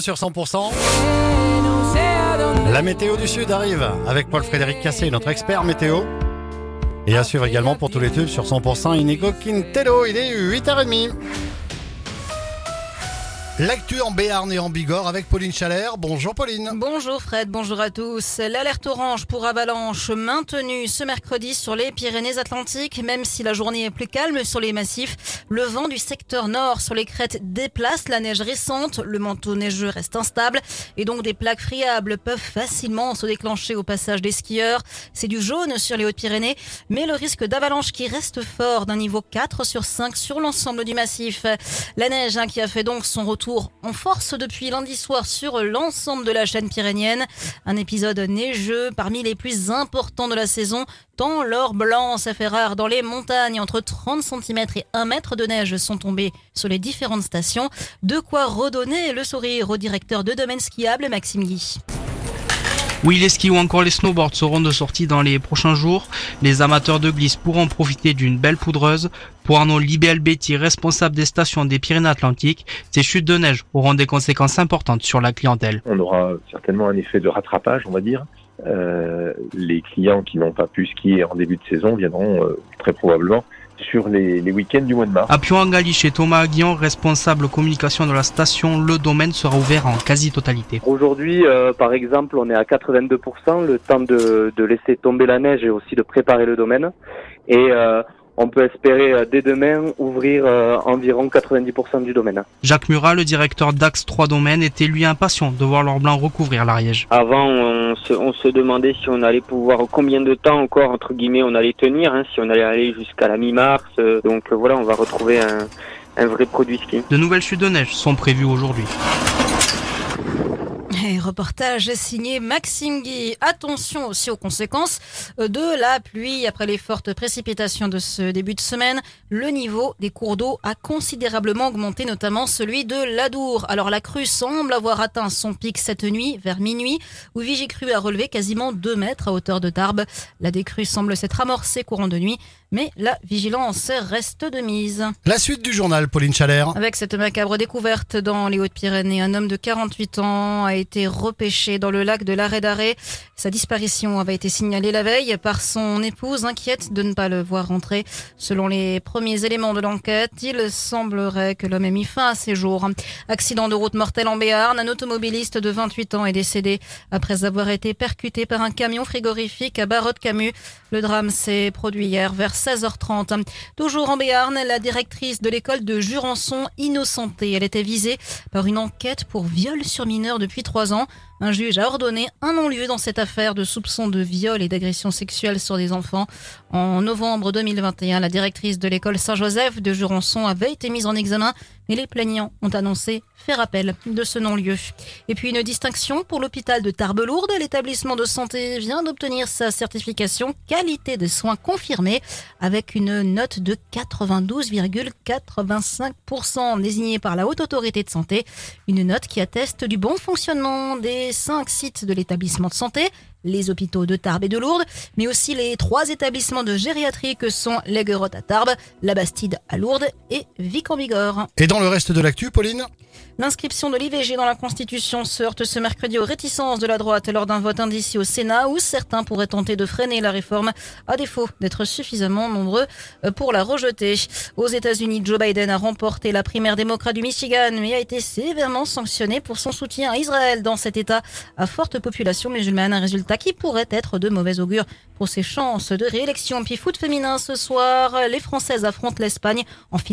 sur 100%. La météo du Sud arrive avec Paul-Frédéric Cassé, notre expert météo. Et à suivre également pour tous les tubes sur 100% Inigo Quintero, il est 8h30. L'actu en Béarn et en Bigorre avec Pauline Chalère. Bonjour Pauline. Bonjour Fred, bonjour à tous. L'alerte orange pour avalanche maintenue ce mercredi sur les Pyrénées-Atlantiques, même si la journée est plus calme sur les massifs. Le vent du secteur nord sur les crêtes déplace la neige récente, le manteau neigeux reste instable et donc des plaques friables peuvent facilement se déclencher au passage des skieurs. C'est du jaune sur les Hautes-Pyrénées, mais le risque d'avalanche qui reste fort d'un niveau 4 sur 5 sur l'ensemble du massif. La neige hein, qui a fait donc son retour en force depuis lundi soir sur l'ensemble de la chaîne pyrénienne. Un épisode neigeux parmi les plus importants de la saison, tant l'or blanc s'est fait rare dans les montagnes. Entre 30 cm et 1 mètre de neige sont tombés sur les différentes stations. De quoi redonner le sourire au directeur de domaine skiable, Maxime Guy. Oui, les skis ou encore les snowboards seront de sortie dans les prochains jours. Les amateurs de glisse pourront profiter d'une belle poudreuse. Pour Arnaud Libel-Betty, responsable des stations des Pyrénées-Atlantiques, ces chutes de neige auront des conséquences importantes sur la clientèle. On aura certainement un effet de rattrapage, on va dire. Euh, les clients qui n'ont pas pu skier en début de saison viendront euh, très probablement sur les, les week-ends du mois de mars. À Puan-Gali, chez Thomas Aguillon, responsable communication de la station, le domaine sera ouvert en quasi-totalité. Aujourd'hui, euh, par exemple, on est à 82%, le temps de, de laisser tomber la neige et aussi de préparer le domaine. Et euh, on peut espérer euh, dès demain ouvrir euh, environ 90% du domaine. Jacques Murat, le directeur d'Axe 3 Domaines, était lui impatient de voir l'or blanc recouvrir l'Ariège. Avant, on se, on se demandait si on allait pouvoir, combien de temps encore, entre guillemets, on allait tenir, hein, si on allait aller jusqu'à la mi-mars. euh, donc euh, voilà, on va retrouver un, un vrai produit ski. De nouvelles chutes de neige sont prévues aujourd'hui. Et reportage signé Maxime Guy. Attention aussi aux conséquences de la pluie. Après les fortes précipitations de ce début de semaine, le niveau des cours d'eau a considérablement augmenté, notamment celui de l'Adour. Alors la crue semble avoir atteint son pic cette nuit, vers minuit, où Vigicru a relevé quasiment 2 mètres à hauteur de Tarbes. La décrue semble s'être amorcée courant de nuit, mais la vigilance reste de mise. La suite du journal Pauline Chalère. Avec cette macabre découverte dans les Hautes-Pyrénées, un homme de 48 ans a été repêché dans le lac de l'Arrêt d'Arrêt. Sa disparition avait été signalée la veille par son épouse, inquiète de ne pas le voir rentrer. Selon les premiers éléments de l'enquête, il semblerait que l'homme ait mis fin à ses jours. Accident de route mortel en Béarn, un automobiliste de 28 ans est décédé après avoir été percuté par un camion frigorifique à Barotte-Camus. Le drame s'est produit hier vers 16h30. Toujours en Béarn, la directrice de l'école de Jurançon, innocentée. Elle était visée par une enquête pour viol sur mineur depuis trois ans. Un juge a ordonné un non-lieu dans cette affaire de soupçon de viol et d'agression sexuelle sur des enfants. En novembre 2021, la directrice de l'école Saint-Joseph de Jurançon avait été mise en examen, mais les plaignants ont annoncé faire appel de ce non-lieu. Et puis une distinction pour l'hôpital de Tarbes-Lourdes. L'établissement de santé vient d'obtenir sa certification qualité de soins confirmée avec une note de 92,85% désignée par la Haute Autorité de Santé. Une note qui atteste du bon fonctionnement des cinq sites de l'établissement de santé, les hôpitaux de Tarbes et de Lourdes, mais aussi les trois établissements de gériatrie que sont l'Aiguerotte à Tarbes, la Bastide à Lourdes et Vic en Bigorre. Et dans le reste de l'actu, Pauline? L'inscription de l'IVG dans la Constitution se heurte ce mercredi aux réticences de la droite lors d'un vote indécis au Sénat où certains pourraient tenter de freiner la réforme à défaut d'être suffisamment nombreux pour la rejeter. Aux États-Unis, Joe Biden a remporté la primaire démocrate du Michigan mais a été sévèrement sanctionné pour son soutien à Israël dans cet État à forte population musulmane. Un résultat qui pourrait être de mauvais augure pour ses chances de réélection. Puis foot féminin ce soir, les Françaises affrontent l'Espagne en finale.